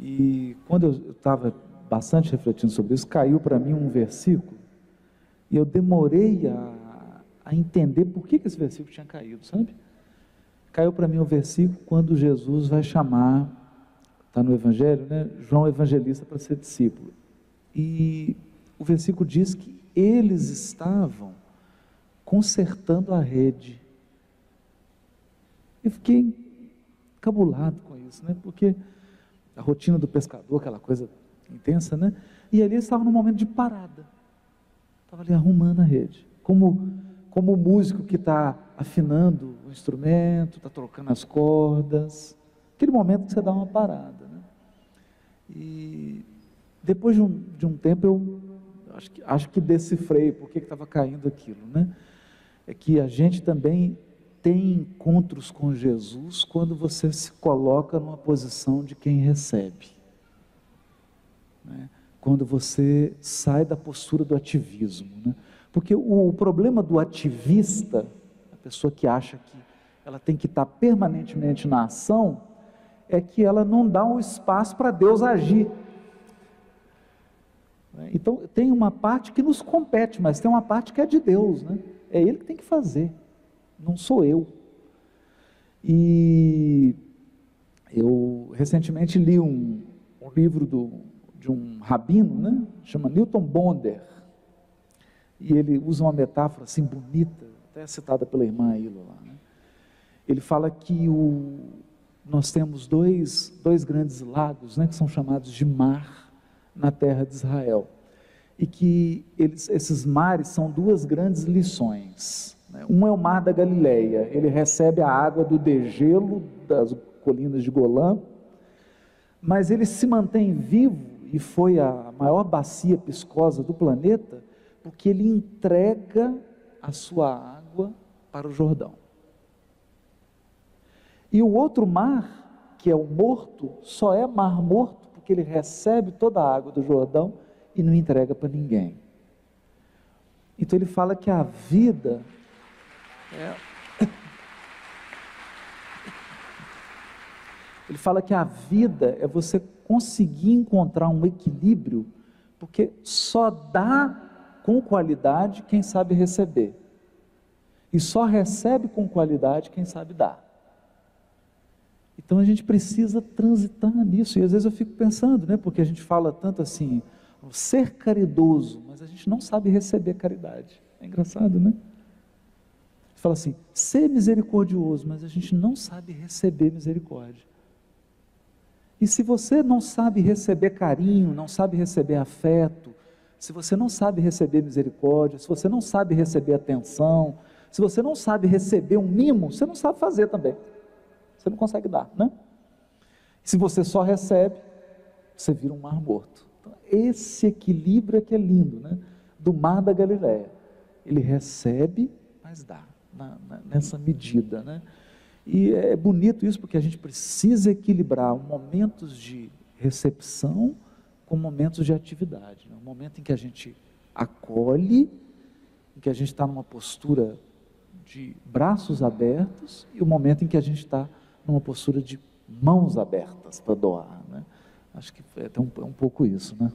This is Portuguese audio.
E quando eu estava bastante refletindo sobre isso, caiu para mim um versículo e eu demorei a, a entender por que, que esse versículo tinha caído, sabe? Caiu para mim o um versículo quando Jesus vai chamar, está no Evangelho, né? João Evangelista para ser discípulo. E o versículo diz que eles estavam consertando a rede. Eu fiquei cabulado com isso, né? Porque a rotina do pescador, aquela coisa intensa, né? E ali estava num momento de parada. Estava ali arrumando a rede. Como, como o músico que está afinando o instrumento, está trocando as cordas. Aquele momento que você dá uma parada. Né? E depois de um, de um tempo eu acho que, acho que decifrei por que estava caindo aquilo. Né? É que a gente também tem encontros com Jesus quando você se coloca numa posição de quem recebe. Né? Quando você sai da postura do ativismo. Né? Porque o, o, problema do ativista, a pessoa que acha que ela tem que estar permanentemente na ação, é que ela não dá um espaço para Deus agir. Né? Então, tem uma parte que nos compete, mas tem uma parte que é de Deus. Né? É Ele que tem que fazer não sou eu. E eu recentemente li um, um livro do, de um rabino, né? chama Newton Bonder, e ele usa uma metáfora assim bonita, até citada pela irmã Ilo lá. Né? Ele fala que o, nós temos dois, dois grandes lagos, né, que são chamados de mar na terra de Israel, e que eles, esses mares são duas grandes lições. Né? Um é o Mar da Galileia, ele recebe a água do degelo das colinas de Golã, mas ele se mantém vivo e foi a maior bacia piscosa do planeta, porque ele entrega a sua água para o Jordão. E o outro mar, que é o morto, só é mar morto porque ele recebe toda a água do Jordão e não entrega para ninguém. Então ele fala que a vida é. Ele fala que a vida é você conseguir encontrar um equilíbrio, porque só dá com qualidade quem sabe receber. E só recebe com qualidade quem sabe dar. Então a gente precisa transitar nisso. E às vezes eu fico pensando, né, porque a gente fala tanto assim, ser caridoso, mas a gente não sabe receber caridade. É engraçado, né? Fala assim: ser misericordioso, mas a gente não sabe receber misericórdia. E se você não sabe receber carinho, não sabe receber afeto, se você não sabe receber misericórdia, se você não sabe receber atenção, se você não sabe receber um mimo, você não sabe fazer também. Você não consegue dar, né? Se você só recebe, você vira um mar morto. Então, esse equilíbrio é que é lindo, né? Do mar da Galileia. Ele recebe, mas dá na, na, nessa medida. Né? E é bonito isso porque a gente precisa equilibrar momentos de recepção com momentos de atividade. Né? Um momento em que a gente acolhe, em que a gente está numa postura de braços abertos e o momento em que a gente está numa postura de mãos abertas para doar. Né? Acho que é um, é um pouco isso. Né?